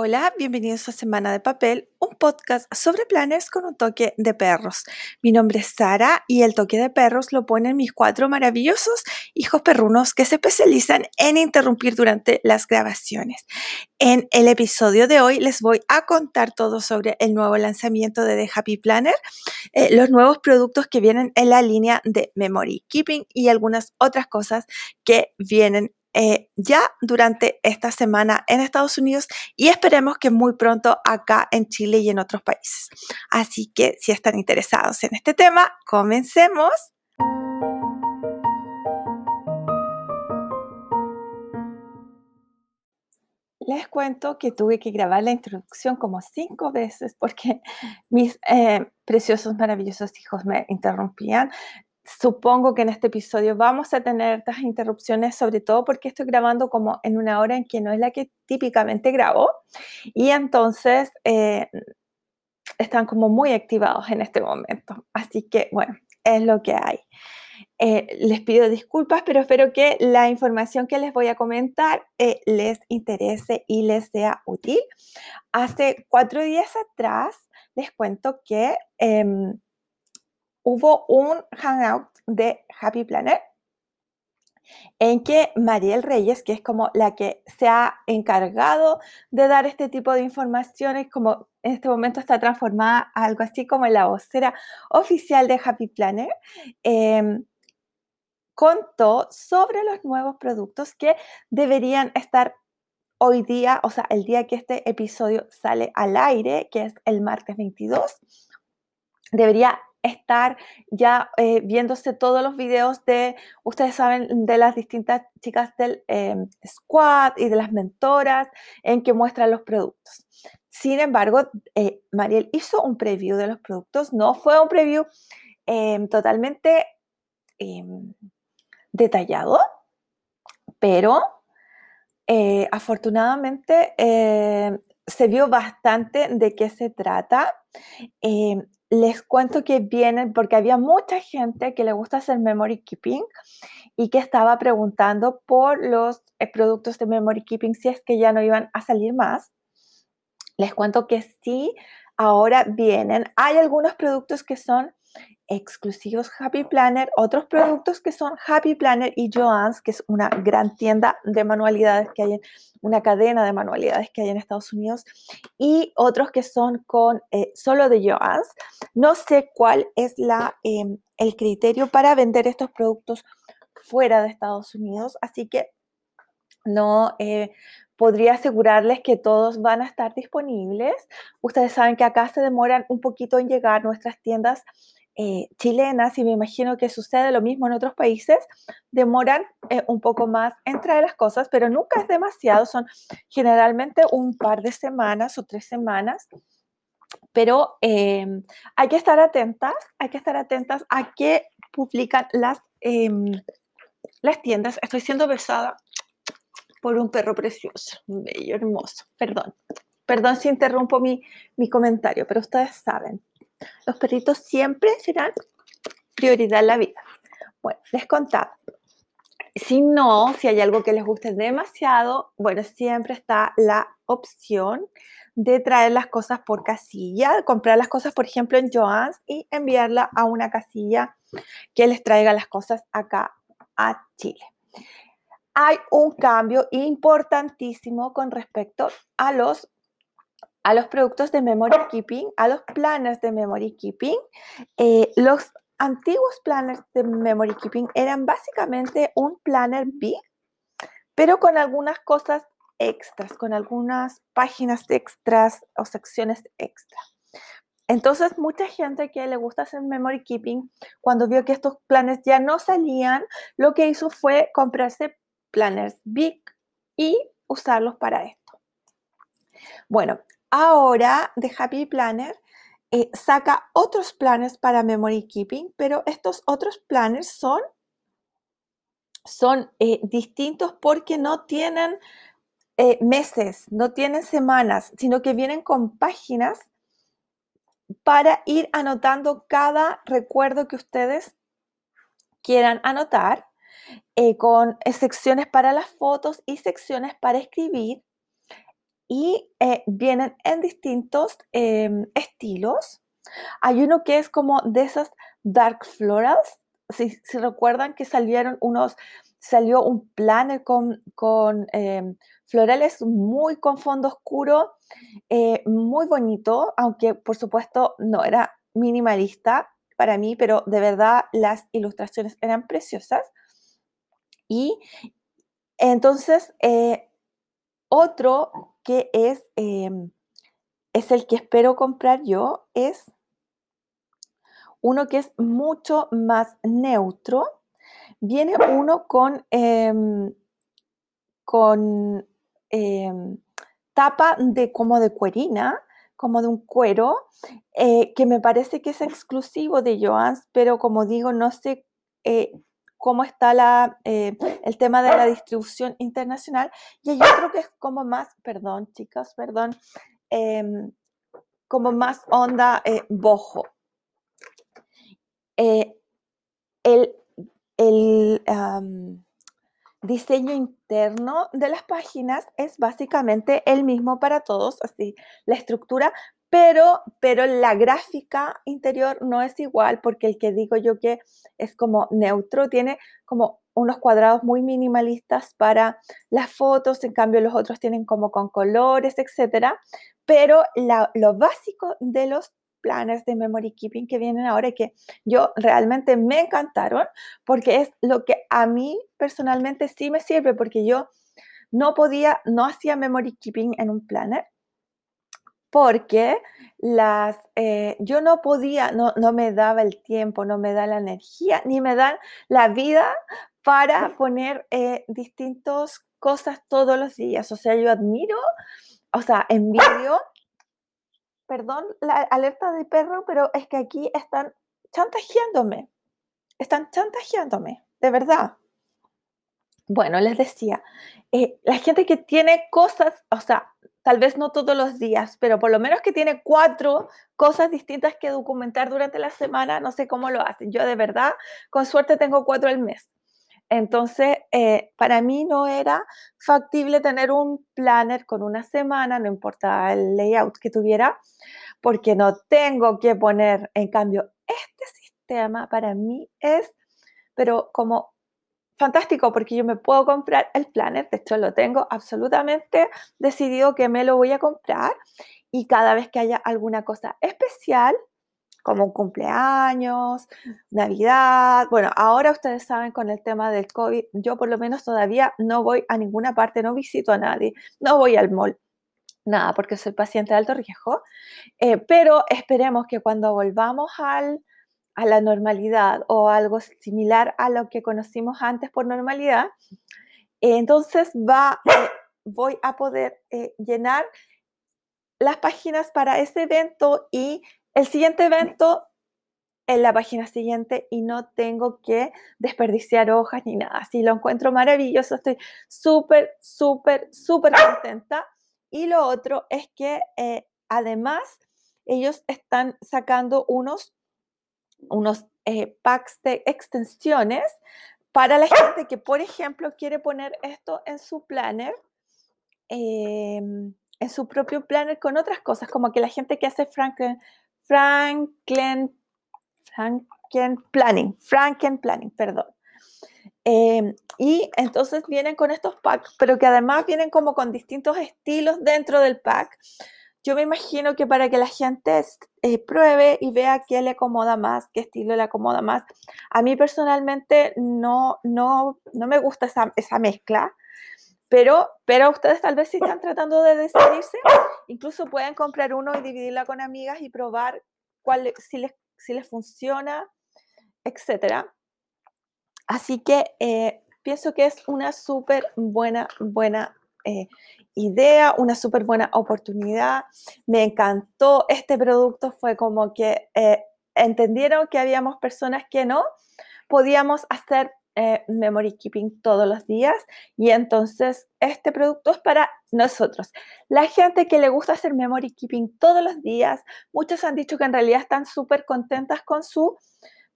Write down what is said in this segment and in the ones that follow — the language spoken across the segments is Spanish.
Hola, bienvenidos a Semana de Papel, un podcast sobre planners con un toque de perros. Mi nombre es Sara y el toque de perros lo ponen mis cuatro maravillosos hijos perrunos que se especializan en interrumpir durante las grabaciones. En el episodio de hoy les voy a contar todo sobre el nuevo lanzamiento de The Happy Planner, eh, los nuevos productos que vienen en la línea de Memory Keeping y algunas otras cosas que vienen eh, ya durante esta semana en Estados Unidos y esperemos que muy pronto acá en Chile y en otros países. Así que si están interesados en este tema, comencemos. Les cuento que tuve que grabar la introducción como cinco veces porque mis eh, preciosos, maravillosos hijos me interrumpían supongo que en este episodio vamos a tener estas interrupciones, sobre todo porque estoy grabando como en una hora en que no es la que típicamente grabo. Y entonces eh, están como muy activados en este momento. Así que, bueno, es lo que hay. Eh, les pido disculpas, pero espero que la información que les voy a comentar eh, les interese y les sea útil. Hace cuatro días atrás les cuento que em, hubo un hangout de Happy Planner en que Mariel Reyes, que es como la que se ha encargado de dar este tipo de informaciones, como en este momento está transformada a algo así como la vocera oficial de Happy Planner, em, contó sobre los nuevos productos que deberían estar hoy día, o sea, el día que este episodio sale al aire, que es el martes 22, debería estar ya eh, viéndose todos los videos de, ustedes saben, de las distintas chicas del em, squad y de las mentoras en que muestran los productos. Sin embargo, eh, Mariel hizo un preview de los productos, no fue un preview em, totalmente em, detallado, pero eh, afortunadamente se vio bastante de qué se trata les cuento que vienen porque había mucha gente que le gusta hacer memory keeping y que estaba preguntando por los eh, productos de memory keeping si es que ya no iban a salir más. Les cuento que sí, ahora vienen. Hay algunos productos que son exclusivos Happy Planner, otros productos que son Happy Planner y Joann's, que es una gran tienda de manualidades que hay en una cadena de manualidades que hay en Estados Unidos, y otros que son con eh, solo de Joann's. No sé cuál es la, em, el criterio para vender estos productos fuera de Estados Unidos, así que no eh, podría asegurarles que todos van a estar disponibles. Ustedes saben que acá se demoran un poquito en llegar nuestras tiendas eh, chilenas, y me imagino que sucede lo mismo en otros países, demoran eh, un poco más en traer las cosas, pero nunca es demasiado, son generalmente un par de semanas o tres semanas. Pero em, hay que estar atentas, hay que estar atentas a qué publican las, em, las tiendas. Estoy siendo besada por un perro precioso, bello, hermoso. Perdón, perdón si interrumpo mi, mi comentario, pero ustedes saben, los perritos siempre serán prioridad en la vida. Bueno, les contaba. Si no, si hay algo que les guste demasiado, bueno, siempre está la opción de traer las cosas por casilla, comprar las cosas, por ejemplo, en Joann's y enviarla a una casilla que les traiga las cosas acá a Chile. Hay un cambio importantísimo con respecto a los a los productos de memory keeping, a los planners de memory keeping. Eh, los antiguos planners de memory keeping eran básicamente un planner big, pero con algunas cosas extras, con algunas páginas extras o secciones extra. Entonces, mucha gente que le gusta hacer memory keeping, cuando vio que estos planners ya no salían, lo que hizo fue comprarse planners big y usarlos para esto. Bueno, Ahora, The Happy Planner eh, saca otros planes para memory keeping, pero estos otros planners son, son eh, distintos porque no tienen eh, meses, no tienen semanas, sino que vienen con páginas para ir anotando cada recuerdo que ustedes quieran anotar, con secciones para las fotos y secciones para escribir y eh, vienen en distintos em, estilos. Hay uno que es como de esas dark florals. Si, recuerdan que salieron unos, salió un planner con, con em, florales muy con fondo oscuro, eh, muy bonito, aunque por supuesto no era minimalista para mí, pero de verdad las ilustraciones eran preciosas. Y entonces, eh, otro que es, em, es el que espero comprar yo, es uno que es mucho más neutro. Viene uno con, em, con em, tapa de como de cuerina, como de un cuero, eh, que me parece que es exclusivo de Joans, pero como digo, no sé eh, cómo está eh, el tema de la distribución internacional. Y hay otro que es como más, perdón, chicas, perdón, em, como más onda bojo. el, el diseño interno de las páginas es básicamente el mismo para todos, así la estructura, pero, pero la gráfica interior no es igual porque el que digo yo que es como neutro tiene como unos cuadrados muy minimalistas para las fotos, en cambio los otros tienen como con colores, etcétera, pero lo básico de los planes de memory keeping que vienen ahora y que yo realmente me encantaron porque es lo que a mí personalmente sí me sirve porque yo no podía, no hacía memory keeping en un planner porque las, eh, yo no podía, no, no me daba el tiempo, no me da la energía, ni me da la vida para poner eh, distintas cosas todos los días. O sea, yo admiro, o sea, envidio perdón la alerta de perro, pero es que aquí están chantajeándome. Están chantajeándome, de verdad. Bueno, les decía, eh, la gente que tiene cosas, o sea, tal vez no todos los días, pero por lo menos que tiene cuatro cosas distintas que documentar durante la semana, no sé cómo lo hacen. Yo de verdad, con suerte tengo cuatro al mes. Entonces, eh, para mí no era factible tener un planner con una semana, no importa el layout que tuviera, porque no tengo que poner, en cambio, este sistema para mí es, pero como fantástico, porque yo me puedo comprar el planner, de hecho lo tengo absolutamente decidido que me lo voy a comprar y cada vez que haya alguna cosa especial, como un cumpleaños, Navidad. Bueno, ahora ustedes saben con el tema del COVID, yo por lo menos todavía no voy a ninguna parte, no visito a nadie, no voy al mall. Nada, porque soy paciente de alto riesgo, eh, pero esperemos que cuando volvamos al, a la normalidad o algo similar a lo que conocimos antes por normalidad, eh, entonces va, eh, voy a poder llenar las páginas para ese evento y el siguiente evento en la página siguiente y no tengo que desperdiciar hojas ni nada. Si lo encuentro maravilloso, estoy súper, súper, súper contenta. Y lo otro es que eh, además ellos están sacando unos, unos eh, packs de extensiones para la gente que, por ejemplo, quiere poner esto en su planner. Em, en su propio planner con otras cosas, como que la gente que hace Franklin, Franklin, Franken Planning, Franken Planning, perdón. Em, y entonces vienen con estos packs, pero que además vienen como con distintos estilos dentro del pack. Yo me imagino que para que la gente eh, pruebe y vea qué le acomoda más, qué estilo le acomoda más. A mí personalmente no, no, no me gusta esa, mezcla. Pero, pero ustedes tal vez si están tratando de decidirse, incluso pueden comprar uno y dividirla con amigas y probar cuál, si, les, si les funciona, etc. Así que eh, pienso que es una súper buena, buena eh, idea, una súper buena oportunidad. Me encantó este producto, fue como que eh, entendieron que habíamos personas que no podíamos hacer eh, memory keeping todos los días y entonces este producto es para nosotros. La gente que le gusta hacer memory keeping todos los días, muchos han dicho que en realidad están súper contentas con su,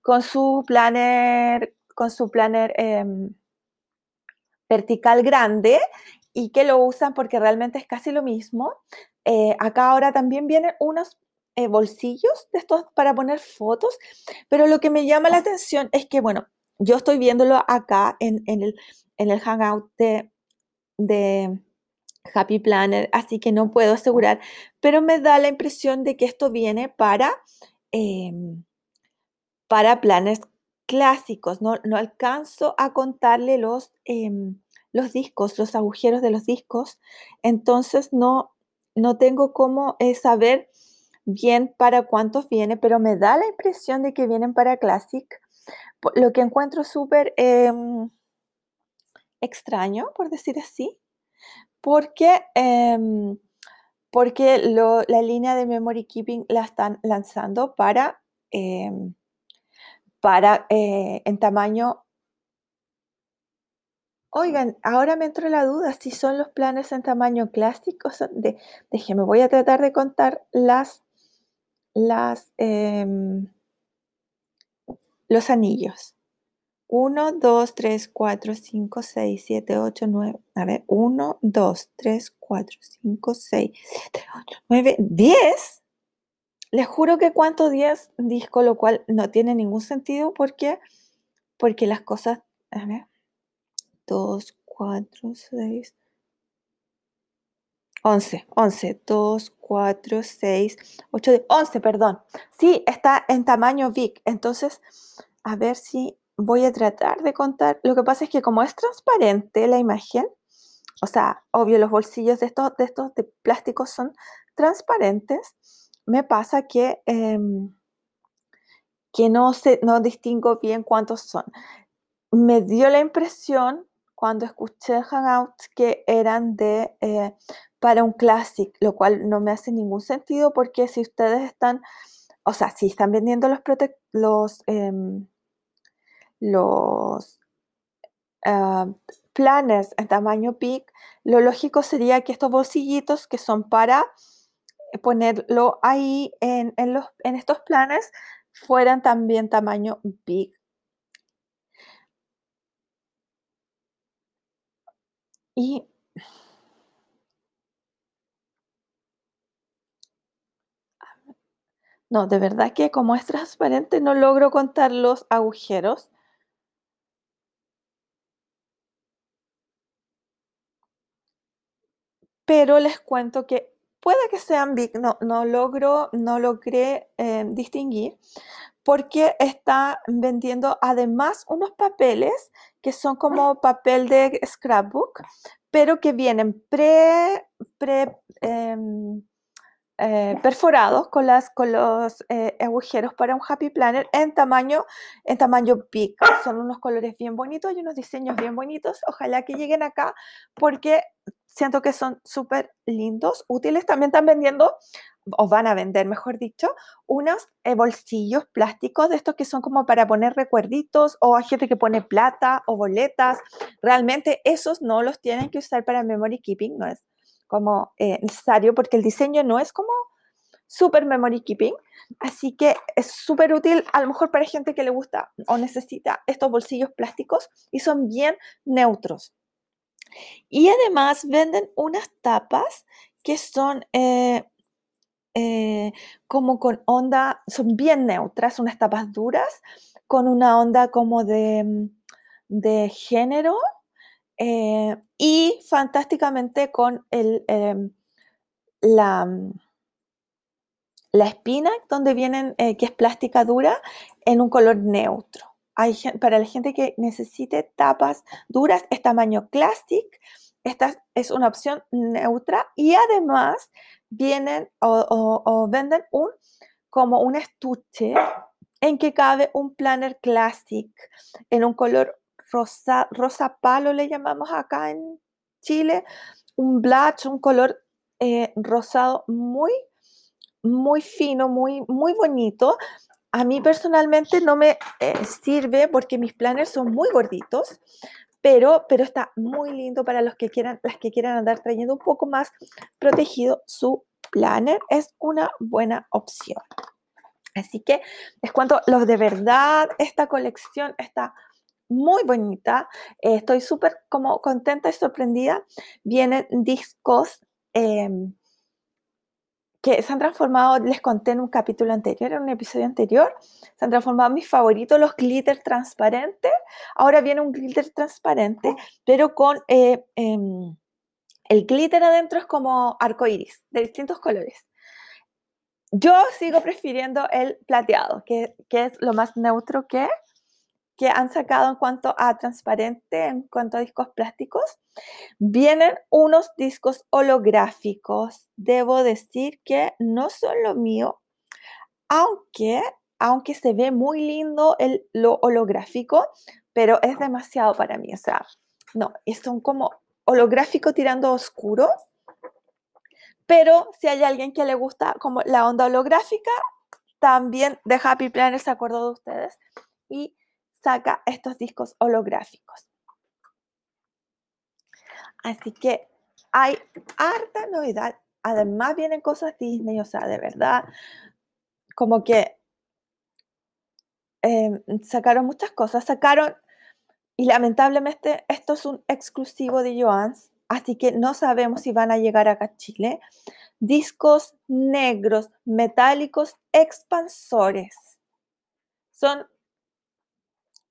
con su planner, con su planner em, vertical grande y que lo usan porque realmente es casi lo mismo. Eh, acá ahora también vienen unos eh, bolsillos de estos para poner fotos, pero lo que me llama la atención es que, bueno, yo estoy viéndolo acá en, el, en el Hangout de, de Happy Planner, así que no puedo asegurar, pero me da la impresión de que esto viene para, em, para planners clásicos. No, no, alcanzo a contarle los, em, los discos, los agujeros de los discos, entonces no, no tengo cómo eh, saber bien para cuántos viene, pero me da la impresión de que vienen para Classic, lo que encuentro súper em, extraño, por decir así, porque, em, porque la línea de Memory Keeping la están lanzando para, em, para eh, en tamaño Oigan, ahora me entró la duda si son los planes en tamaño clásico. De, déjeme, voy a tratar de contar las, las, em, los anillos. 1, 2, 3, 4, 5, 6, 7, 8, 9. A ver, 1, 2, 3, 4, 5, 6, 7, 8, 9, 10. Les juro que cuánto 10 disco, lo cual no tiene ningún sentido porque, porque las cosas, a ver, 2, 4, 6, 11, 11, 2, 4, 6, 8, 11, perdón. Sí, está en tamaño big. Entonces, a ver si voy a tratar de contar. Lo que pasa es que como es transparente la imagen, o sea, obvio, los bolsillos de estos de, estos de plástico son transparentes, me pasa que, eh, que no, sé, no distingo bien cuántos son. Me dio la impresión cuando escuché Hangouts que eran de eh, para un classic, lo cual no me hace ningún sentido porque si ustedes están, o sea, si están vendiendo los, los, em, los uh, planners en tamaño peak, lo lógico sería que estos bolsillitos que son para ponerlo ahí en, los, en estos planes fueran también tamaño big. Y no, de verdad que como es transparente no logro contar los agujeros. Pero les cuento que puede que sean big, no, no logro, no logré eh, distinguir, porque está vendiendo además unos papeles que son como papel de scrapbook, pero que vienen pre, pre em, eh, perforados con, las, con los eh, agujeros para un Happy Planner en tamaño, en tamaño big. Son unos colores bien bonitos y unos diseños bien bonitos. Ojalá que lleguen acá porque siento que son súper lindos, útiles. También están vendiendo o van a vender, mejor dicho, unos eh, bolsillos plásticos de estos que son como para poner recuerditos o hay gente que pone plata o boletas. Realmente esos no los tienen que usar para memory keeping, no es como eh, necesario porque el diseño no es como super memory keeping. Así que es súper útil a lo mejor para gente que le gusta o necesita estos bolsillos plásticos y son bien neutros. Y además venden unas tapas que son eh, eh, como con onda, son bien neutras, unas tapas duras, con una onda como de, mm, de género eh, y fantásticamente con el, la, mm, la espina, donde vienen, que es plástica dura, en un color neutro. Para la gente que necesite tapas duras, es tamaño Classic. Esta es una opción neutra y además vienen o, venden un como un estuche en que cabe un planner classic en un color rosa, rosa palo, le llamamos acá en Chile, un blush, un color eh, rosado muy, muy fino, muy, muy bonito. A mí personalmente no me eh, sirve porque mis planners son muy gorditos, pero, pero está muy lindo para los que quieran, las que quieran andar trayendo un poco más protegido su planner. Es una buena opción. Así que les cuento, los de verdad, esta colección está muy bonita. Estoy súper como contenta y sorprendida. Vienen discos em, que se han transformado, les conté en un capítulo anterior, en un episodio anterior, se han transformado en mis favoritos, los glitter transparentes. Ahora viene un glitter transparente, pero con eh, em, el glitter adentro es como arco iris, de distintos colores. Yo sigo prefiriendo el plateado, que, que es lo más neutro que que han sacado en cuanto a transparente, en cuanto a discos plásticos. Vienen unos discos holográficos. Debo decir que no son lo mío, aunque, aunque se ve muy lindo el, lo holográfico, pero es demasiado para mí. O sea, no, son como holográfico tirando oscuro. Pero si hay alguien que le gusta como la onda holográfica, también de Happy Planner se acordó de ustedes. Y saca estos discos holográficos. Así que hay harta novedad. Además vienen cosas Disney, o sea, de verdad, como que em, sacaron muchas cosas. Sacaron, y lamentablemente esto es un exclusivo de Joans, así que no sabemos si van a llegar acá a Chile. Discos negros, metálicos, expansores. Son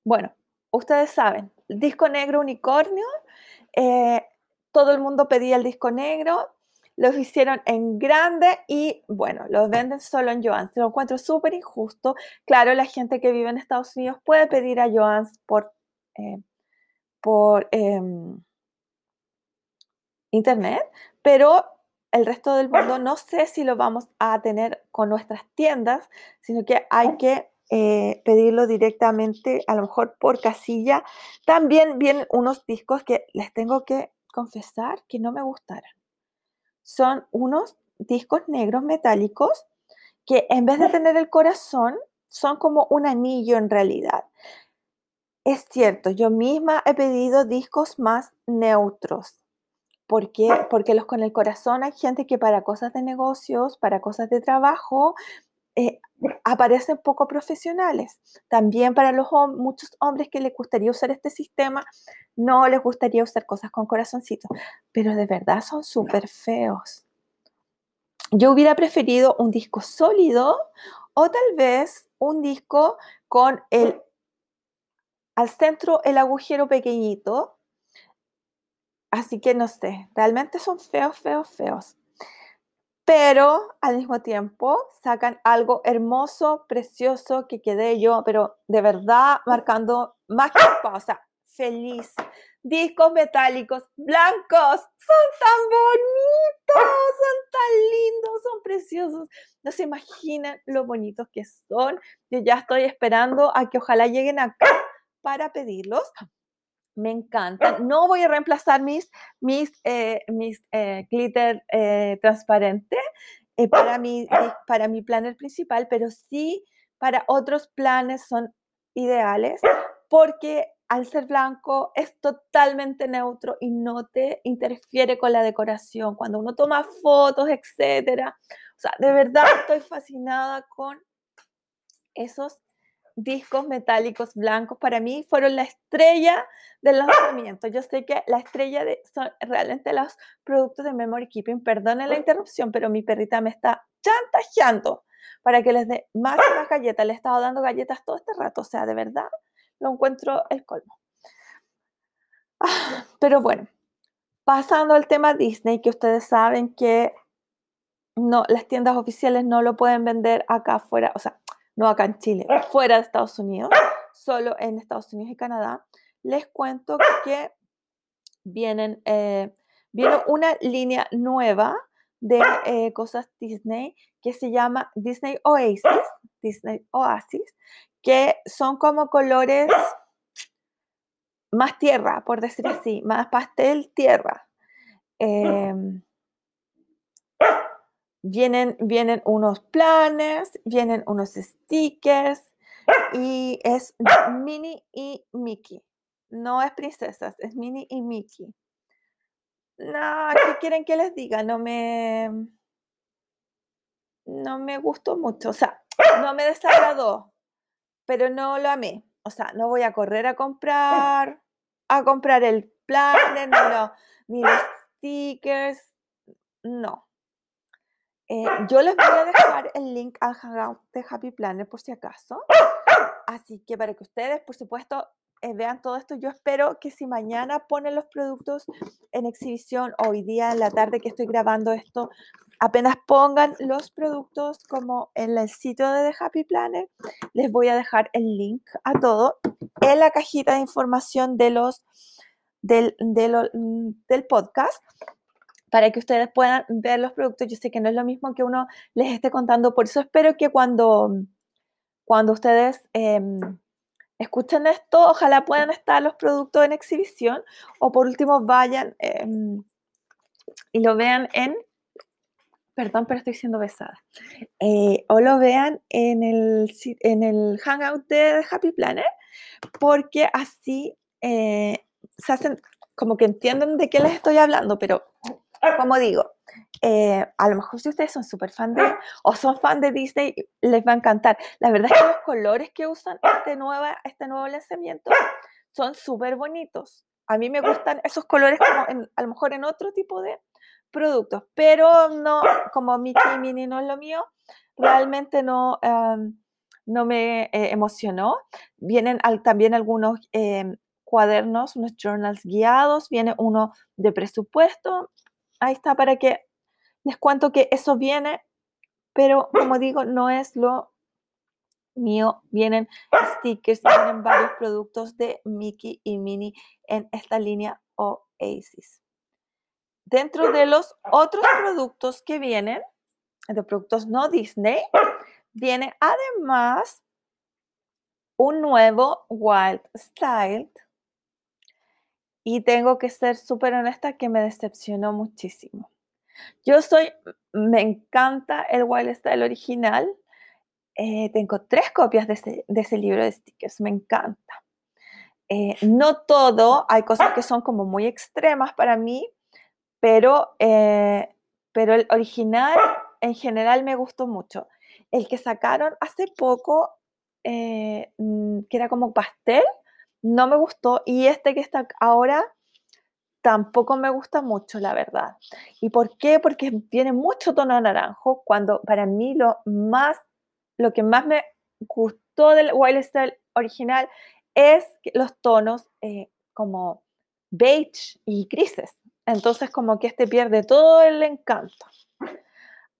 bueno, ustedes saben, disco negro unicornio, eh, todo el mundo pedía el disco negro, los hicieron en grande y bueno, los venden solo en Joans. Lo encuentro súper injusto. Claro, la gente que vive en Estados Unidos puede pedir a Joans por, eh, por em, internet, pero el resto del mundo no sé si lo vamos a tener con nuestras tiendas, sino que hay que eh, pedirlo directamente, a lo mejor por casilla. También vienen unos discos que les tengo que confesar que no me gustaron. Son unos discos negros metálicos que en vez de tener el corazón, son como un anillo en realidad. Es cierto, yo misma he pedido discos más neutros. ¿Por qué? Porque los con el corazón hay gente que para cosas de negocios, para cosas de trabajo, eh, aparecen poco profesionales. También para los muchos hombres que les gustaría usar este sistema, no les gustaría usar cosas con corazoncito, pero de verdad son súper feos. Yo hubiera preferido un disco sólido o tal vez un disco con el al centro el agujero pequeñito. Así que no sé, realmente son feos, feos, feos pero al mismo tiempo sacan algo hermoso, precioso, que quedé yo, pero de verdad marcando más que sea, feliz. Discos metálicos blancos, son tan bonitos, son tan lindos, son preciosos. No se imaginan lo bonitos que son. Yo ya estoy esperando a que ojalá lleguen acá para pedirlos me encantan. No voy a reemplazar mis, mis, eh, mis eh, glitter eh, transparente para, mi, para mi planner principal, pero sí para otros planes son ideales porque al ser blanco es totalmente neutro y no te interfiere con la decoración. Cuando uno toma fotos, etcétera. O sea, de verdad estoy fascinada con esos discos metálicos blancos para mí fueron la estrella del lanzamiento. Yo sé que la estrella de, son realmente los productos de Memory Keeping. Perdonen la interrupción, pero mi perrita me está chantajeando para que les dé más las galletas. Le he estado dando galletas todo este rato. O sea, de verdad, lo encuentro el colmo. Ah, pero bueno, pasando al tema Disney, que ustedes saben que no, las tiendas oficiales no lo pueden vender acá afuera. O sea, no acá en Chile, fuera de Estados Unidos, solo en Estados Unidos y Canadá, les cuento que vienen, eh, viene una línea nueva de eh, cosas Disney que se llama Disney Oasis, Disney Oasis, que son como colores más tierra, por decir así, más pastel tierra. Em, Vienen, vienen unos planes, vienen unos stickers y es Minnie y Mickey. No es princesas, es Minnie y Mickey. No, ¿qué quieren que les diga? No me. No me gustó mucho. O sea, no me desagradó, pero no lo amé. o sea, no voy a correr a comprar, a comprar el planner, ni, lo- ni los stickers, no. Eh, yo les voy a dejar el link al Hangout de Happy Planner por si acaso. Así que para que ustedes, por supuesto, eh, vean todo esto, yo espero que si mañana ponen los productos en exhibición, hoy día en la tarde que estoy grabando esto, apenas pongan los productos como en el sitio de The Happy Planner, les voy a dejar el link a todo en la cajita de información de los, del, mm, del podcast para que ustedes puedan ver los productos. Yo sé que no es lo mismo que uno les esté contando, por eso espero que cuando, cuando ustedes em, escuchen esto, ojalá puedan estar los productos en exhibición o por último vayan em, y lo vean en, perdón, pero estoy siendo besada, Eh, o lo vean en el, en el Hangout de Happy Planner, porque así eh, se hacen como que entienden de qué les estoy hablando, pero como digo, eh, a lo mejor si ustedes son súper fan de o son fan de Disney, les va a encantar. La verdad es que los colores que usan este, nueva, este nuevo lanzamiento son súper bonitos. A mí me gustan esos colores como en- a lo mejor en otro tipo de productos, pero no, como Mickey y Minnie no es lo mío, realmente no, em, no me eh, emocionó. Vienen al- también algunos em, cuadernos, unos journals guiados, viene uno de presupuesto. Ahí está para que les cuento que eso viene, pero como digo, no es lo mío. Vienen stickers, vienen varios productos de Mickey y Minnie en esta línea Oasis. Dentro de los otros productos que vienen, de productos no Disney, viene además un nuevo Wild Style. Y tengo que ser súper honesta que me decepcionó muchísimo. Yo soy, me encanta el Wild Style original. Eh, tengo tres copias de ese, libro de stickers, me encanta. Eh, no todo, hay cosas que son como muy extremas para mí, pero, eh, pero el original en general me gustó mucho. El que sacaron hace poco, mm, que era como pastel, no me gustó. Y este que está ahora tampoco me gusta mucho, la verdad. ¿Y por qué? Porque tiene mucho tono naranjo, cuando para mí lo más, lo que más me gustó del Wild Style original es los tonos eh, como beige y grises. Entonces como que este pierde todo el encanto.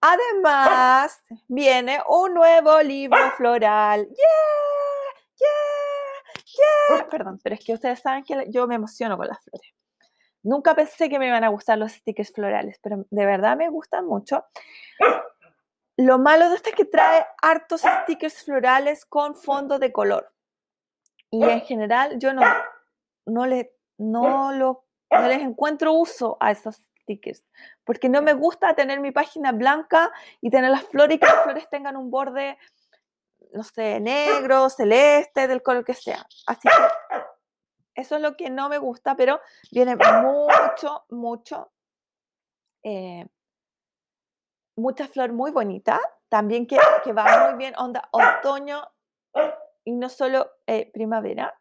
Además, viene un nuevo libro floral. ¡Yeah! ¡Yeah! Perdón, pero es que ustedes saben que yo me emociono con las flores. Nunca pensé que me iban a gustar los stickers florales, pero de verdad me gustan mucho. Lo malo de esto es que trae hartos stickers florales con fondo de color. Y en general yo no, no, le, no, no les encuentro uso a esos stickers, porque no me gusta tener mi página blanca y tener las flores y que las flores tengan un borde, no sé, negro, celeste, del color que sea. Así que eso es lo que no me gusta, pero viene mucho, mucho, eh, mucha flor muy bonita, también que, que va muy bien, onda otoño y no solo eh, primavera.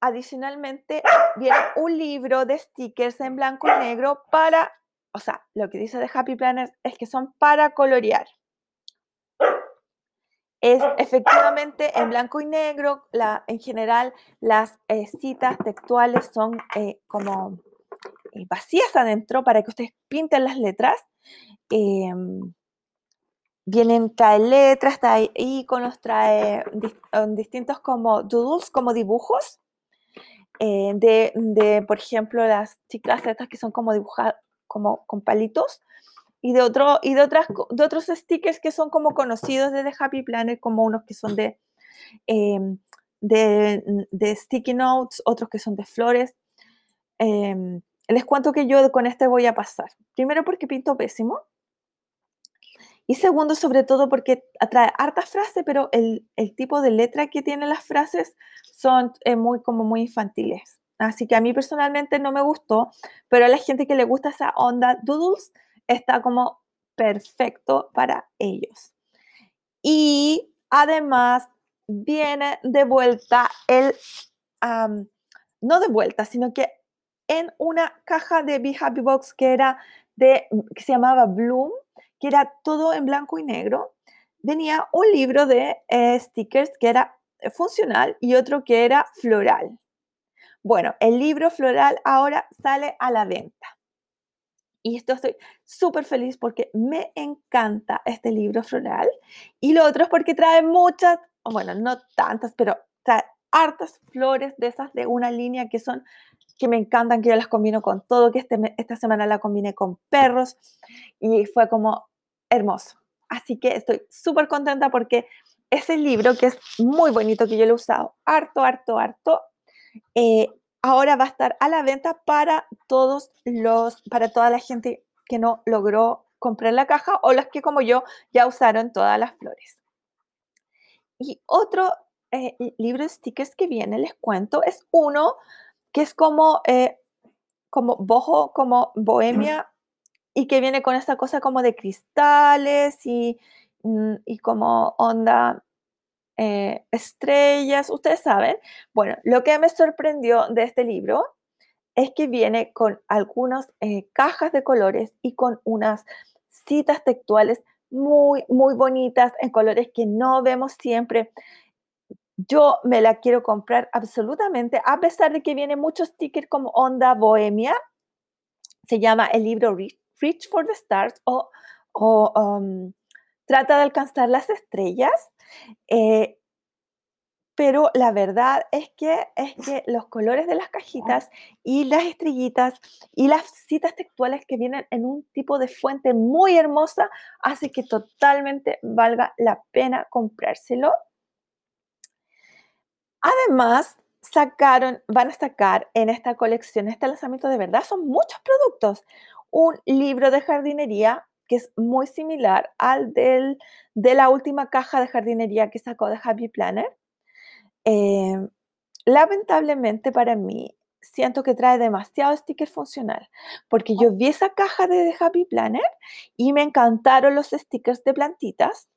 Adicionalmente, viene un libro de stickers en blanco y negro para, o sea, lo que dice de Happy Planner es que son para colorear. Es efectivamente en blanco y negro, la, en general las eh, citas textuales son eh, como eh, vacías adentro para que ustedes pinten las letras. Em, vienen, trae letras, trae iconos, trae dis- distintos como doodles, como dibujos. eh, de, de, por ejemplo, las chicas estas que son como dibujadas, como con palitos, y de, otro, y de, otras, de otros stickers que son como conocidos de The Happy Planner, como unos que son de, eh, de, de, sticky notes, otros que son de flores. Eh, les cuento que yo con este voy a pasar. Primero porque pinto pésimo. Y segundo, sobre todo porque atrae harta frase, pero el, el, tipo de letra que tienen las frases son eh, muy, como muy infantiles. Así que a mí personalmente no me gustó, pero a la gente que le gusta esa onda doodles, está como perfecto para ellos. Y además viene de vuelta el, no de vuelta, sino que en una caja de Be Happy Box que era de, que se llamaba Bloom, que era todo en blanco y negro, venía un libro de eh, stickers que era funcional y otro que era floral. Bueno, el libro floral ahora sale a la venta. Y esto estoy súper feliz porque me encanta este libro floral. Y lo otro es porque trae muchas, bueno, no tantas, pero trae hartas flores de esas de una línea que son, que me encantan, que yo las combino con todo, que este, esta semana la combiné con perros y fue como hermoso. Así que estoy súper contenta porque ese libro, que es muy bonito, que yo lo he usado harto, harto, harto, eh, ahora va a estar a la venta para todos los, para toda la gente que no logró comprar la caja o las que como yo ya usaron todas las flores. Y otro eh, libro de stickers que viene, les cuento, es uno que es como, eh, como boho, como bohemia, y que viene con esta cosa como de cristales y, mm, y como onda eh, estrellas, ustedes saben. Bueno, lo que me sorprendió de este libro es que viene con algunas eh, cajas de colores y con unas citas textuales muy, muy bonitas en colores que no vemos siempre. Yo me la quiero comprar absolutamente, a pesar de que viene muchos stickers como Onda Bohemia. Se llama el libro Reach, for the Stars o, um, Trata de alcanzar las estrellas. Eh, pero la verdad es que, es que los colores de las cajitas y las estrellitas y las citas textuales que vienen en un tipo de fuente muy hermosa hace que totalmente valga la pena comprárselo. Además, sacaron, van a sacar en esta colección, este lanzamiento de verdad, son muchos productos. Un libro de jardinería que es muy similar al del, de la última caja de jardinería que sacó de Happy Planner. Eh, lamentablemente para mí, siento que trae demasiado sticker funcional, porque yo vi esa caja de Happy Planner y me encantaron los stickers de plantitas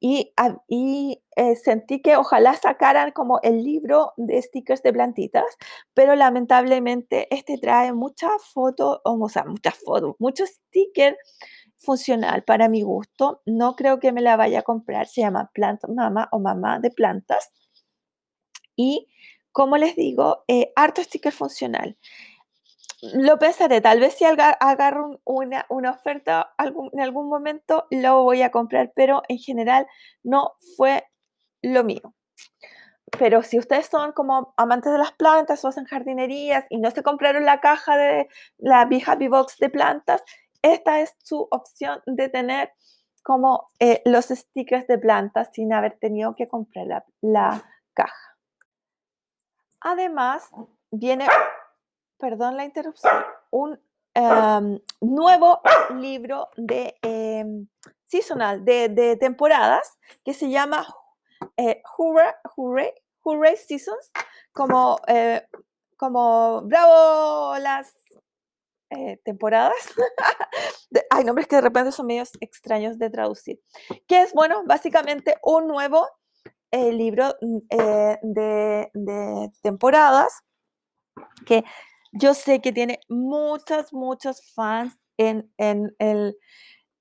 y, y eh, sentí que ojalá sacaran como el libro de stickers de plantitas, pero lamentablemente este trae muchas fotos, o sea, muchas fotos, muchos stickers funcional para mi gusto. No creo que me la vaya a comprar. Se llama Plant Mama o Mamá de Plantas. Y como les digo, eh, harto sticker funcional. Lo pensaré, tal vez si agarro una, una oferta algún, en algún momento lo voy a comprar, pero en general no fue lo mío. Pero si ustedes son como amantes de las plantas o hacen jardinerías y no se compraron la caja de la Be Happy Box de plantas, esta es su opción de tener como eh, los stickers de plantas sin haber tenido que comprar la, caja. Además, viene, perdón la interrupción, un em, nuevo libro de em, seasonal, de, temporadas, que se llama eh, Hooray, Seasons, como, eh, como bravo las eh, temporadas. Hay nombres que de repente son medios extraños de traducir. Que es, bueno, básicamente un nuevo eh, libro mm, eh, de, temporadas que yo sé que tiene muchos, muchos fans en, en el...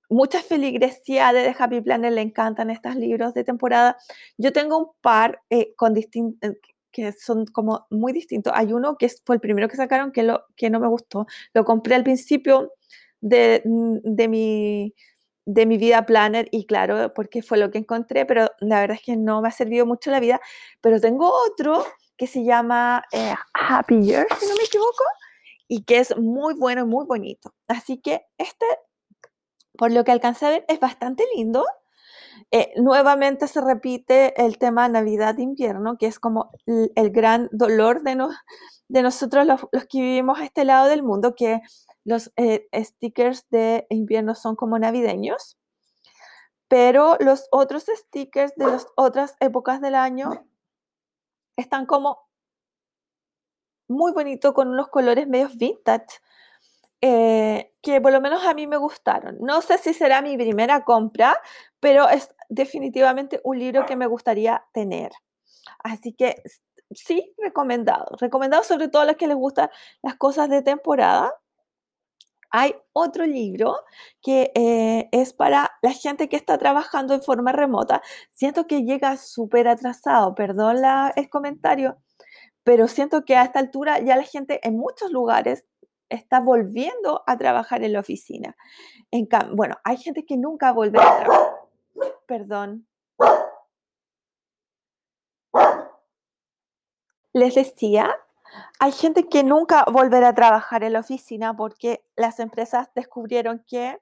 Muchas feligresidades de Happy Planner le encantan estos libros de temporada. Yo tengo un par con distintos que son como muy distintos. Hay uno que fue el primero que sacaron que, lo, que no me gustó. Lo compré al principio de, mm, de, mi, de mi vida planner y claro, porque fue lo que encontré, pero la verdad es que no me ha servido mucho la vida. Pero tengo otro que se llama eh, Happy Year, si no me equivoco, y que es muy bueno, muy bonito. Así que este, por lo que alcancé a ver, es bastante lindo. Eh, nuevamente se repite el tema Navidad-invierno, que es como el, gran dolor de, de nosotros los, que vivimos a este lado del mundo, que los eh, stickers de invierno son como navideños, pero los otros stickers de las otras épocas del año están como muy bonitos con unos colores medios vintage. Eh, que por lo menos a mí me gustaron. No sé si será mi primera compra, pero es, definitivamente un libro que me gustaría tener. Así que sí, recomendado. Recomendado sobre todo a los que les gustan las cosas de temporada. Hay otro libro que eh, es para la gente que está trabajando en forma remota. Siento que llega súper atrasado, perdón el comentario, pero siento que a esta altura ya la gente en muchos lugares está volviendo a trabajar en la oficina. En bueno, hay gente que nunca vuelve a trabajar. Perdón. Les decía, hay gente que nunca volverá a trabajar en la oficina porque las empresas descubrieron que,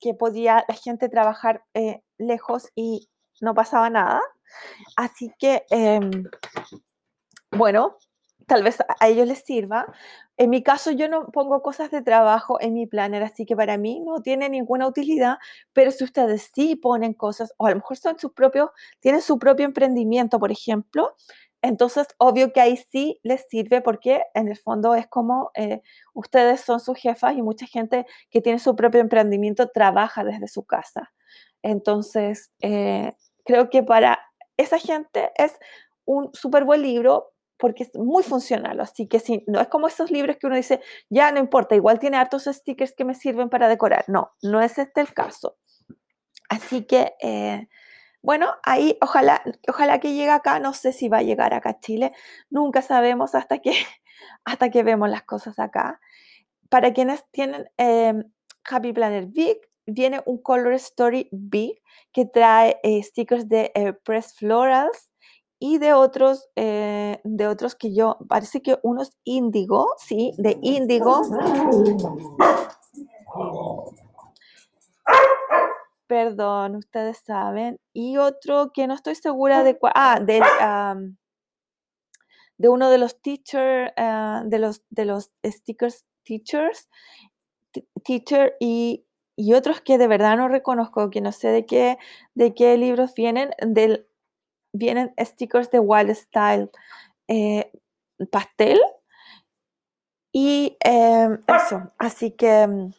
que podía la gente trabajar eh, lejos y no pasaba nada. Así que, em, bueno, tal vez a ellos les sirva. En mi caso, yo no pongo cosas de trabajo en mi planner, así que para mí no tiene ninguna utilidad, pero si ustedes sí ponen cosas, o a lo mejor son sus propios, tienen su propio emprendimiento, por ejemplo, entonces, obvio que ahí sí les sirve porque en el fondo es como eh, ustedes son sus jefas y mucha gente que tiene su propio emprendimiento trabaja desde su casa. Entonces, eh, creo que para esa gente es un súper buen libro porque es muy funcional. Así que sí, no es como esos libros que uno dice, ya no importa, igual tiene hartos stickers que me sirven para decorar. No, no es este el caso. Así que, eh, bueno, ahí ojalá, ojalá que llegue acá. No sé si va a llegar acá a Chile. Nunca sabemos hasta que, hasta que vemos las cosas acá. Para quienes tienen em, Happy Planner Big, viene un Color Story Big que trae eh, stickers de eh, Press Florals y de otros, eh, de otros que yo, parece que unos índigo, sí, de índigo. Perdón, ustedes saben. Y otro que no estoy segura de cuál, ah, de, de uno de los teacher, ah, de, los, de los stickers teachers, teacher y, y otros que de verdad no reconozco, que no sé de qué, de qué libros vienen, del vienen stickers de Wild Style eh, pastel. Y em, eso, así que, mm,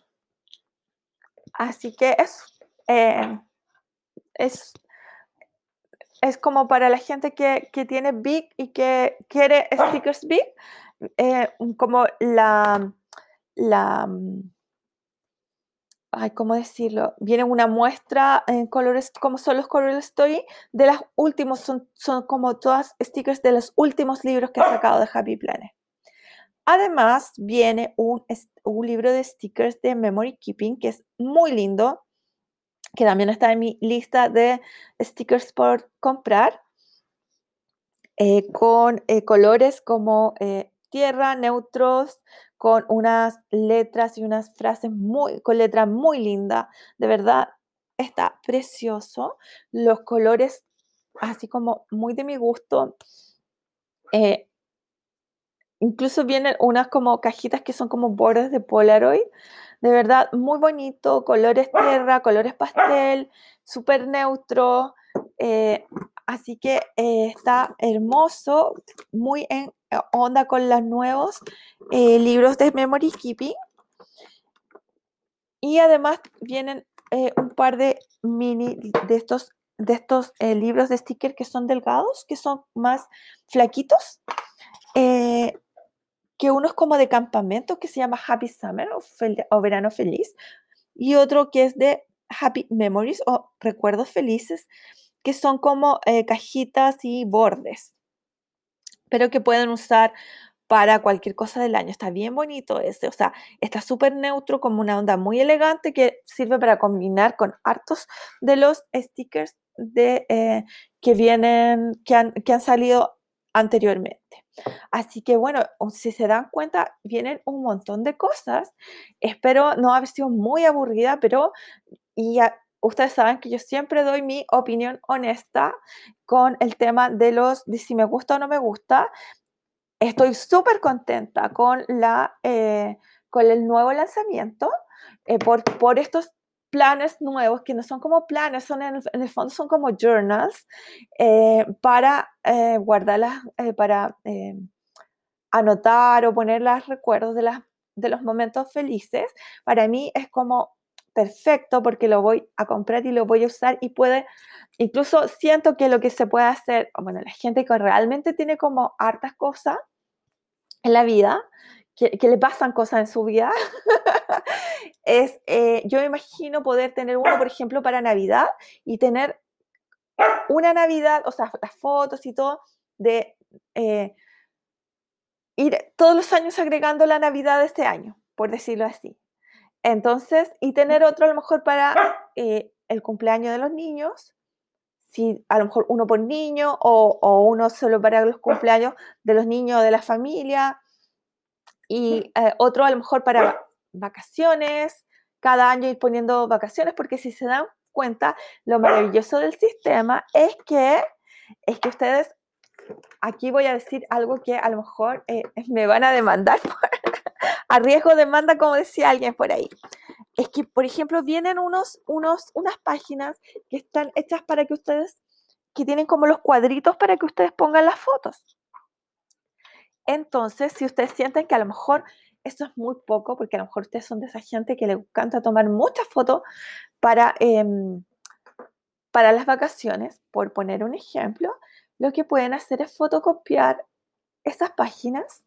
así que eso, em, es, es como para la gente que, que, tiene Big y que quiere stickers Big, eh, como la, la mm, ay, ¿cómo decirlo? Viene una muestra en colores, como son los colores Story, de los últimos, son, son como todas stickers de los últimos libros que he sacado de Happy Planet. Además, viene un, un libro de stickers de Memory Keeping, que es muy lindo, que también está en mi lista de stickers por comprar, eh, con eh, colores como eh, tierra, neutros, con unas letras y unas frases muy, con letras muy lindas. De verdad, está precioso. Los colores, así como muy de mi gusto. Eh, incluso vienen unas como cajitas que son como bordes de Polaroid. De verdad, muy bonito. Colores tierra, colores pastel, súper neutro. Eh, así que eh, está hermoso, muy en onda con los nuevos eh, libros de Memory Keeping. Y además vienen eh, un par de mini de estos, de estos eh, libros de sticker que son delgados, que son más flaquitos. que uno es como de campamento, que se llama Happy Summer o Verano Feliz. Y otro que es de Happy Memories o Recuerdos Felices, que son como cajitas y bordes pero que pueden usar para cualquier cosa del año. Está bien bonito ese, o sea, está súper neutro, como una onda muy elegante que sirve para combinar con hartos de los stickers de, eh, que vienen, que han, que han salido anteriormente. Así que bueno, si se dan cuenta, vienen un montón de cosas. Espero no haber sido muy aburrida, pero y ustedes saben que yo siempre doy mi opinión honesta con el tema de los si me gusta o no me gusta. Estoy súper contenta con, la, eh, con el nuevo lanzamiento eh, por, por estos planes nuevos que no son como planes, son en, el fondo son como journals eh, para guardarlas, para anotar o poner los recuerdos de, las, de los momentos felices. Para mí es como perfecto porque lo voy a comprar y lo voy a usar y puede, incluso siento que lo que se puede hacer, bueno, la gente que realmente tiene como hartas cosas en la vida, que, le pasan cosas en su vida, es, eh, yo me imagino poder tener uno, por ejemplo, para Navidad y tener una Navidad, o sea, las fotos y todo, de eh, ir todos los años agregando la Navidad de este año, por decirlo así. Entonces, y tener otro a lo mejor para eh, el cumpleaños de los niños, si a lo mejor uno por niño o, o, uno solo para los cumpleaños de los niños de la familia y eh, otro a lo mejor para vacaciones, cada año ir poniendo vacaciones, porque si se dan cuenta, lo maravilloso del sistema es que, es que ustedes, aquí voy a decir algo que a lo mejor eh, me van a demandar a riesgo de demanda, como decía alguien por ahí. Es que, por ejemplo, vienen unos, unos, unas páginas que están hechas para que ustedes, que tienen como los cuadritos para que ustedes pongan las fotos. Entonces, si ustedes sienten que a lo mejor esto es muy poco, porque a lo mejor ustedes son de esa gente que le encanta tomar muchas fotos para, em, para las vacaciones, por poner un ejemplo, lo que pueden hacer es fotocopiar esas páginas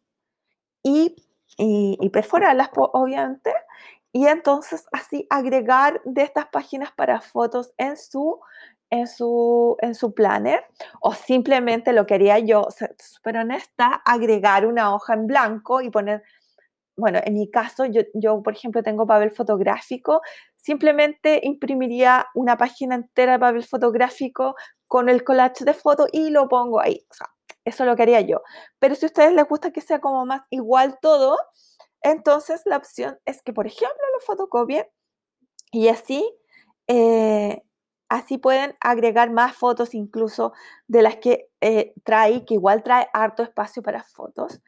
y, y, perforarlas, obviamente, y entonces así agregar de estas páginas para fotos en su en su, en su planner o simplemente lo quería yo, súper honesta, agregar una hoja en blanco y poner bueno, en mi caso, yo, yo, por ejemplo tengo papel fotográfico, simplemente imprimiría una página entera de papel fotográfico con el collage de fotos y lo pongo ahí. O sea, eso lo quería yo. Pero si a ustedes les gusta que sea como más igual todo, entonces la opción es que, por ejemplo, lo fotocopien y así, eh, así pueden agregar más fotos incluso de las que eh, trae, que igual trae harto espacio para fotos.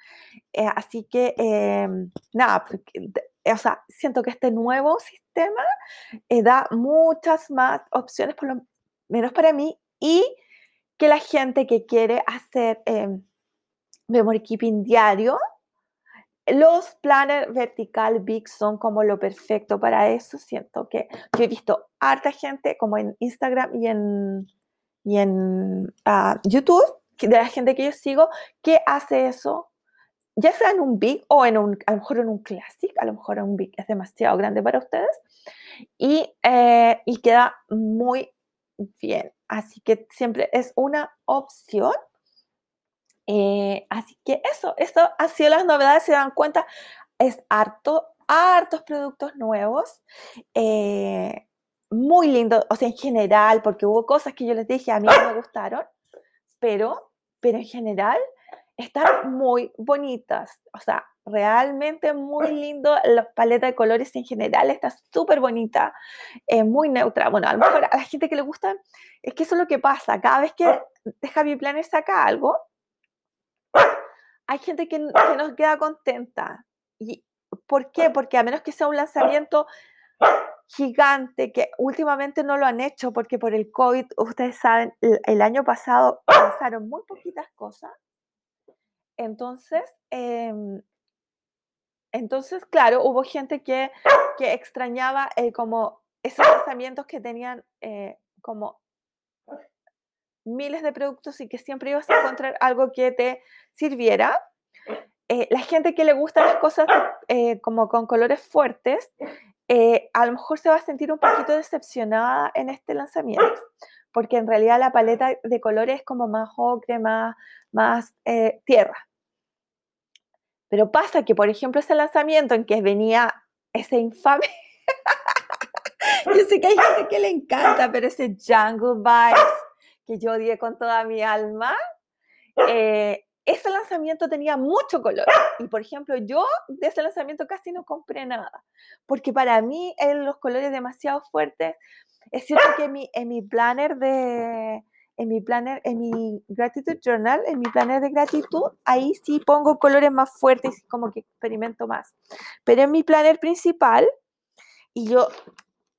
Eh, así que, em, nada, o sea, siento que este nuevo sistema da muchas más opciones, por lo menos para mí, y que la gente que quiere hacer em, memory keeping diario, los planners vertical big son como lo perfecto para eso. Siento que yo he visto harta gente como en Instagram y en y en ah, YouTube, de la gente que yo sigo, que hace eso, ya sea en un big o en un, a lo mejor en un classic, a lo mejor en un big es demasiado grande para ustedes, y, eh, y queda muy bien. Así que siempre es una opción. Eh, así que eso, esto ha sido las novedades, se dan cuenta, es harto, hartos productos nuevos. Eh, muy lindo, o sea, en general, porque hubo cosas que yo les dije a mí no me gustaron, pero, pero en general están muy bonitas, o sea, realmente muy lindo, la paleta de colores en general está súper bonita, eh, muy neutra, bueno, a lo mejor a la gente que le gusta, es que eso es lo que pasa, cada vez que Javi Planner saca algo, hay gente que, que nos queda contenta, ¿y por qué? Porque a menos que sea un lanzamiento gigante que últimamente no lo han hecho porque por el COVID, ustedes saben, el, año pasado pasaron muy poquitas cosas. Entonces, em, entonces, claro, hubo gente que, que extrañaba eh, como esos lanzamientos que tenían eh, como miles de productos y que siempre ibas a encontrar algo que te sirviera. Eh, la gente que le gustan las cosas como con colores fuertes, a lo mejor se va a sentir un poquito decepcionada en este lanzamiento, porque en realidad la paleta de colores es como más ocre, más, más eh, tierra. Pero pasa que, por ejemplo, ese lanzamiento en que venía ese infame, yo sé que hay gente que le encanta, pero ese Jungle Vibes que yo odié con toda mi alma, eh, ese lanzamiento tenía mucho color. Y por ejemplo, yo de ese lanzamiento casi no compré nada, porque para mí en los colores demasiado fuertes. Es cierto que en mi, en mi planner de, en mi planner, en mi gratitude journal, en mi planner de gratitud, ahí sí pongo colores más fuertes como que experimento más. Pero en mi planner principal, y yo,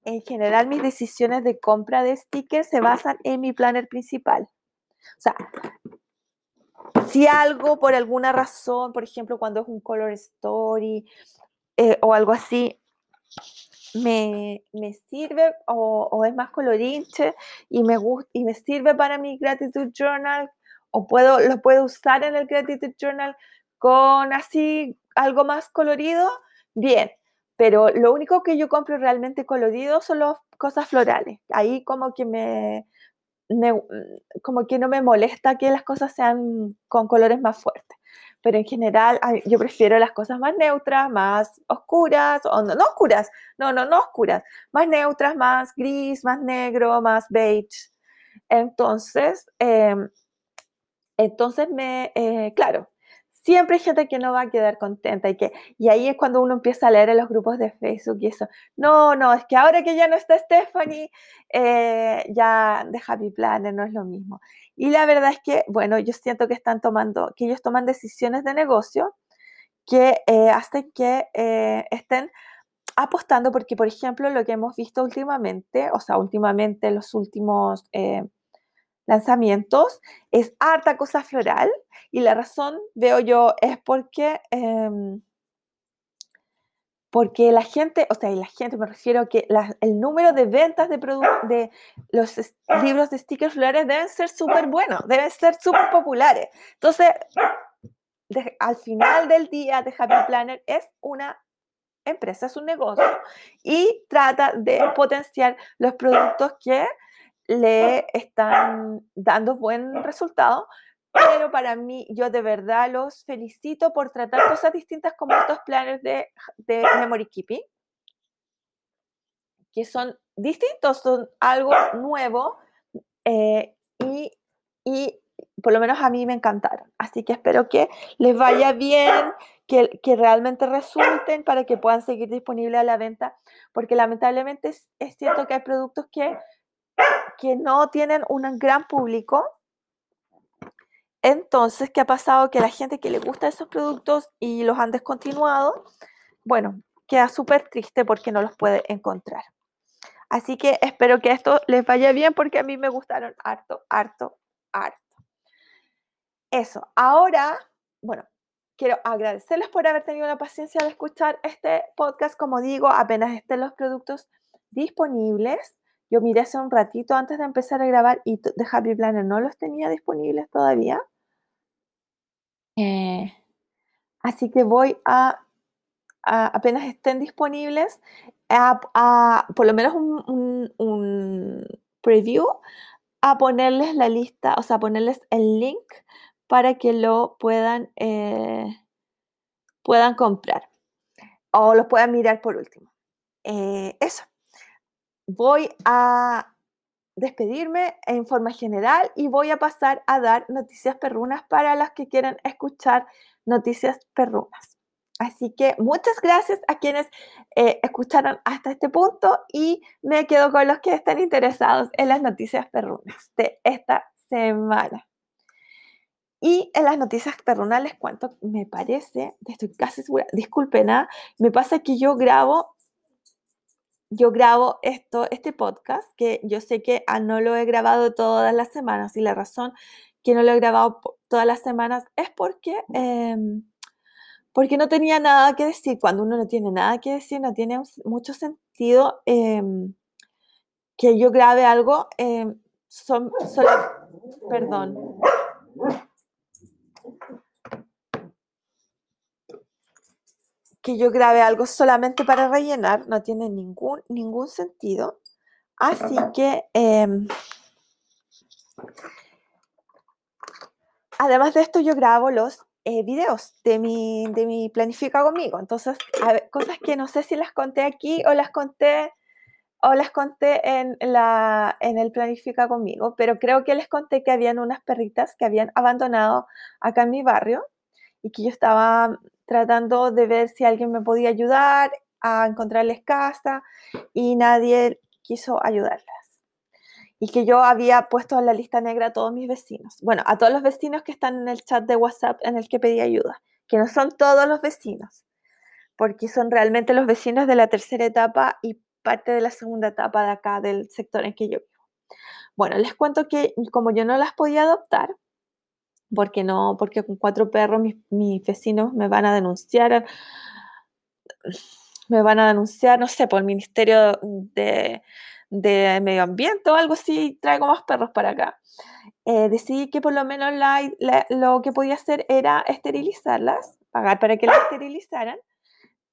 en general, mis decisiones de compra de stickers se basan en mi planner principal. O sea, si algo por alguna razón, por ejemplo, cuando es un color story eh, o algo así, me, sirve o, es más colorinche y me, y me sirve para mi gratitude journal o puedo, lo puedo usar en el gratitude journal con así algo más colorido, bien. Pero lo único que yo compro realmente colorido son las cosas florales. Ahí como que me, como que no me molesta que las cosas sean con colores más fuertes pero en general yo prefiero las cosas más neutras, más oscuras, o no, no oscuras, no, no, no oscuras, más neutras, más gris, más negro, más beige. Entonces, em, entonces me, eh, claro, siempre hay gente que no va a quedar contenta y que y ahí es cuando uno empieza a leer en los grupos de Facebook y eso. No, no, es que ahora que ya no está Stephanie, eh, ya de Happy Planner no es lo mismo. Y la verdad es que, bueno, yo siento que están tomando, que ellos toman decisiones de negocio que eh, hacen que eh, estén apostando, porque por ejemplo lo que hemos visto últimamente, o sea, últimamente los últimos lanzamientos, es harta cosa floral y la razón, veo yo, es porque, em, porque la gente, o sea, y la gente me refiero a que el número de ventas de, de los libros de stickers florales deben ser súper buenos, deben ser súper populares. Entonces, al final del día de Happy Planner es una empresa, es un negocio y trata de potenciar los productos que le están dando buen resultado, pero para mí, yo de verdad los felicito por tratar cosas distintas como estos planes de, Memory Keeping, que son distintos, son algo nuevo eh, y, y, por lo menos a mí me encantaron. Así que espero que les vaya bien, que, que realmente resulten para que puedan seguir disponibles a la venta, porque lamentablemente es cierto que hay productos que que no tienen un gran público. Entonces, ¿qué ha pasado? Que la gente que le gusta esos productos y los han descontinuado, bueno, queda súper triste porque no los puede encontrar. Así que espero que esto les vaya bien porque a mí me gustaron harto, harto, harto. Eso. Ahora, bueno, quiero agradecerles por haber tenido la paciencia de escuchar este podcast. Como digo, apenas estén los productos disponibles, yo miré hace un ratito antes de empezar a grabar y de Happy Planner no los tenía disponibles todavía. Eh, así que voy a, apenas estén disponibles, a, por lo menos un, preview, a ponerles la lista, o sea, ponerles el link para que lo puedan, eh, puedan comprar o los puedan mirar por último. Eh, eso voy a despedirme en forma general y voy a pasar a dar noticias perrunas para las que quieran escuchar noticias perrunas. Así que muchas gracias a quienes eh, escucharon hasta este punto y me quedo con los que están interesados en las noticias perrunas de esta semana. Y en las noticias perrunas les cuento, me parece, estoy casi segura, disculpen, ¿ah? me pasa que yo grabo yo grabo esto, este podcast, que yo sé que ah, no lo he grabado todas las semanas y la razón que no lo he grabado todas las semanas es porque, em, porque no tenía nada que decir. Cuando uno no tiene nada que decir, no tiene mucho sentido em, que yo grabe algo. Em, son, solo, perdón que yo grabe algo solamente para rellenar, no tiene ningún, ningún sentido. Así que, em, además de esto, yo grabo los eh, videos de mi, de mi Planifica conmigo. Entonces, cosas que no sé si las conté aquí o las conté o las conté en, la, en el Planifica conmigo, pero creo que les conté que habían unas perritas que habían abandonado acá en mi barrio y que yo estaba tratando de ver si alguien me podía ayudar a encontrarles casa y nadie quiso ayudarlas. Y que yo había puesto en la lista negra a todos mis vecinos. Bueno, a todos los vecinos que están en el chat de WhatsApp en el que pedí ayuda, que no son todos los vecinos, porque son realmente los vecinos de la tercera etapa y parte de la segunda etapa de acá del sector en que yo vivo. Bueno, les cuento que como yo no las podía adoptar, porque no, porque con cuatro perros mis, vecinos me van a denunciar. me van a denunciar, no sé, por el Ministerio de, Medio Ambiente o algo así, traigo más perros para acá. Eh, decidí que por lo menos lo que podía hacer era esterilizarlas, pagar para que las esterilizaran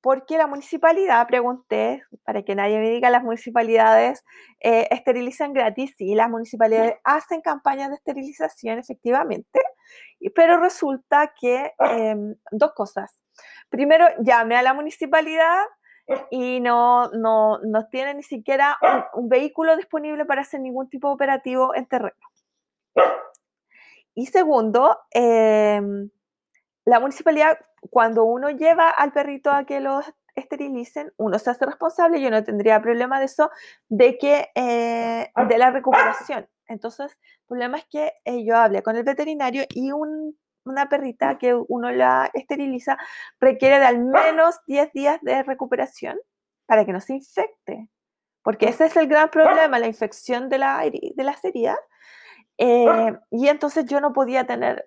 porque la municipalidad, pregunté, para que nadie me diga, las municipalidades eh, esterilizan gratis, sí, las municipalidades hacen campañas de esterilización efectivamente, pero resulta que em, dos cosas. Primero, llame a la municipalidad y no, no, no tiene ni siquiera un, vehículo disponible para hacer ningún tipo de operativo en terreno. Y segundo, em, la municipalidad, cuando uno lleva al perrito a que lo esterilicen, uno se hace responsable, yo no tendría problema de eso, de que, eh, de la recuperación. Entonces, el problema es que eh, yo hablé con el veterinario y una perrita que uno la esteriliza requiere de al menos 10 días de recuperación para que no se infecte. Porque ese es el gran problema, la infección de la, de la heridas. Eh, y entonces yo no podía tener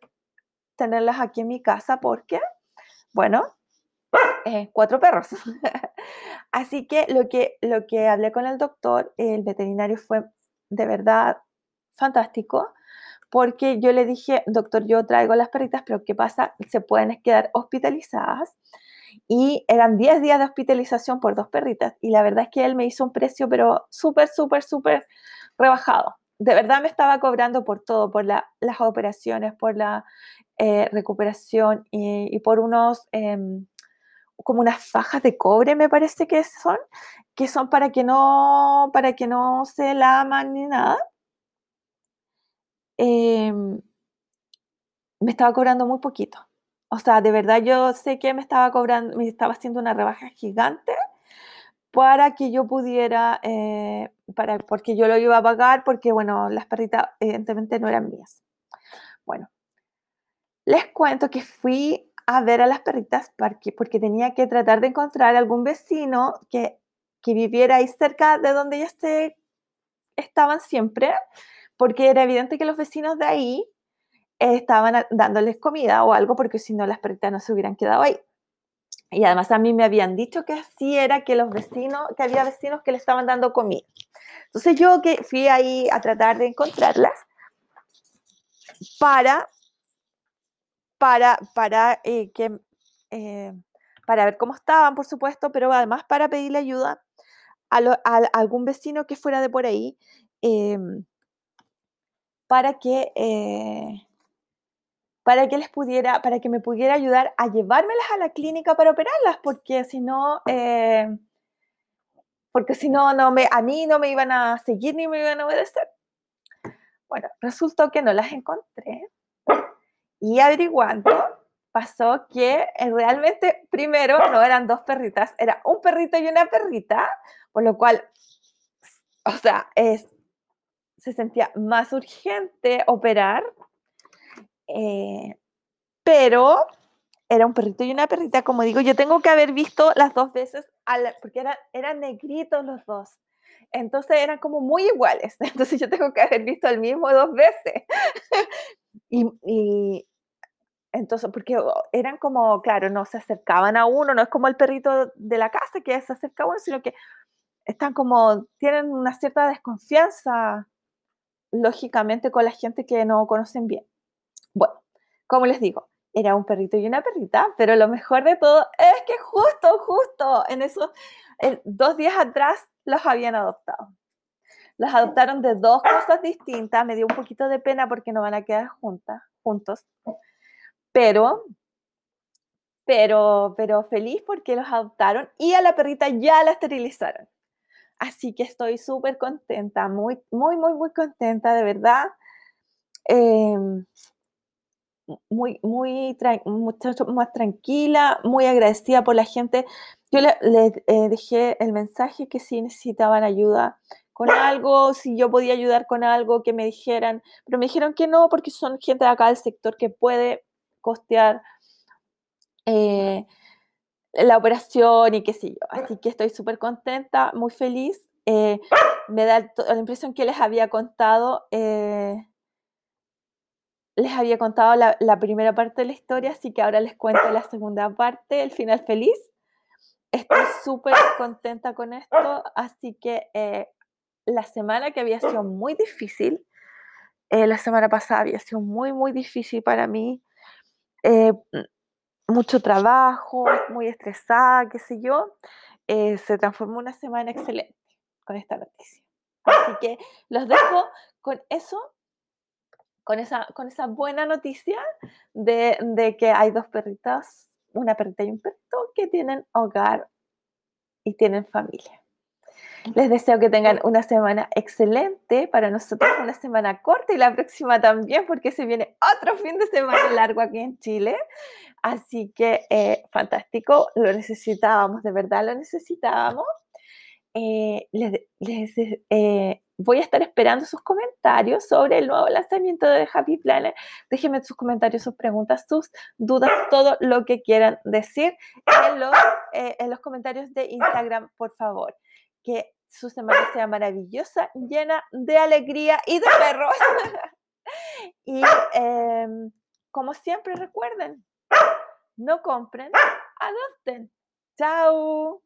tenerlas aquí en mi casa porque, bueno, eh, cuatro perros. Así que lo, que lo que hablé con el doctor, el veterinario, fue de verdad fantástico porque yo le dije, doctor, yo traigo las perritas, pero ¿qué pasa? Se pueden quedar hospitalizadas. Y eran 10 días de hospitalización por dos perritas. Y la verdad es que él me hizo un precio, pero súper, súper, súper rebajado. De verdad me estaba cobrando por todo, por las operaciones, por la eh, recuperación y, por unos, em, como unas fajas de cobre, me parece que son, que son para que no, para que no se laman ni nada. Em, me estaba cobrando muy poquito. O sea, de verdad yo sé que me estaba cobrando, me estaba haciendo una rebaja gigante para que yo pudiera, eh, para, porque yo lo iba a pagar, porque bueno, las perritas evidentemente no eran mías. Bueno, les cuento que fui a ver a las perritas porque, tenía que tratar de encontrar algún vecino que, que viviera ahí cerca de donde ellas estaban siempre, porque era evidente que los vecinos de ahí estaban dándoles comida o algo, porque si no las perritas no se hubieran quedado ahí. Y además a mí me habían dicho que así era que los vecinos, que había vecinos que le estaban dando comida. Entonces yo que fui ahí a tratar de encontrarlas para para, para, eh, que, eh, para ver cómo estaban, por supuesto, pero además para pedirle ayuda a, algún vecino que fuera de por ahí em, para que eh, para que les pudiera, para que me pudiera ayudar a llevármelas a la clínica para operarlas, porque si no, porque si no, no me, a mí no me iban a seguir ni me iban a obedecer. Bueno, resultó que no las encontré. Y averiguando, pasó que eh, realmente primero no eran dos perritas, era un perrito y una perrita, por lo cual, o sea, es, se sentía más urgente operar, eh, pero era un perrito y una perrita, como digo, yo tengo que haber visto las dos veces, porque eran, eran negritos los dos. Entonces eran como muy iguales. Entonces yo tengo que haber visto el mismo dos veces. y, entonces, porque eran como, claro, no se acercaban a uno, no es como el perrito de la casa que se acerca a uno, sino que están como, tienen una cierta desconfianza, lógicamente, con la gente que no conocen bien. Bueno, como les digo, era un perrito y una perrita, pero lo mejor de todo es que justo, justo en esos dos días atrás los habían adoptado. Los adoptaron de dos cosas distintas, me dio un poquito de pena porque no van a quedar juntas, juntos pero, pero, pero feliz porque los adoptaron y a la perrita ya la esterilizaron. Así que estoy súper contenta, muy, muy, muy, muy contenta, de verdad. Em, muy, muy, mucho más tranquila, muy agradecida por la gente. Yo les le, eh, dejé el mensaje que si necesitaban ayuda con algo, si yo podía ayudar con algo, que me dijeran, pero me dijeron que no, porque son gente de acá del sector que puede costear eh, la operación y qué sé yo. Así que estoy súper contenta, muy feliz. Eh, me da la impresión que les había contado, eh, les había contado la, primera parte de la historia, así que ahora les cuento la segunda parte, el final feliz. estoy súper contenta con esto, así que eh, la semana que había sido muy difícil, eh, la semana pasada había sido muy, muy difícil para mí, eh, mucho trabajo, muy estresada, qué sé yo, se transformó una semana excelente con esta noticia. Así que los dejo con eso con esa, con esa buena noticia de, de, que hay dos perritas, una perrita y un perrito que tienen hogar y tienen familia. Les deseo que tengan una semana excelente. Para nosotros una semana corta y la próxima también porque se viene otro fin de semana largo aquí en Chile. Así que eh, fantástico, lo necesitábamos, de verdad lo necesitábamos. Eh, les, eh, voy a estar esperando sus comentarios sobre el nuevo lanzamiento de Happy Planner. Déjenme sus comentarios, sus preguntas, sus dudas, todo lo que quieran decir en los, eh, en los comentarios de Instagram, por favor. Que su semana sea maravillosa, llena de alegría y de perros. y em, como siempre recuerden, no compren, adopten. Chao.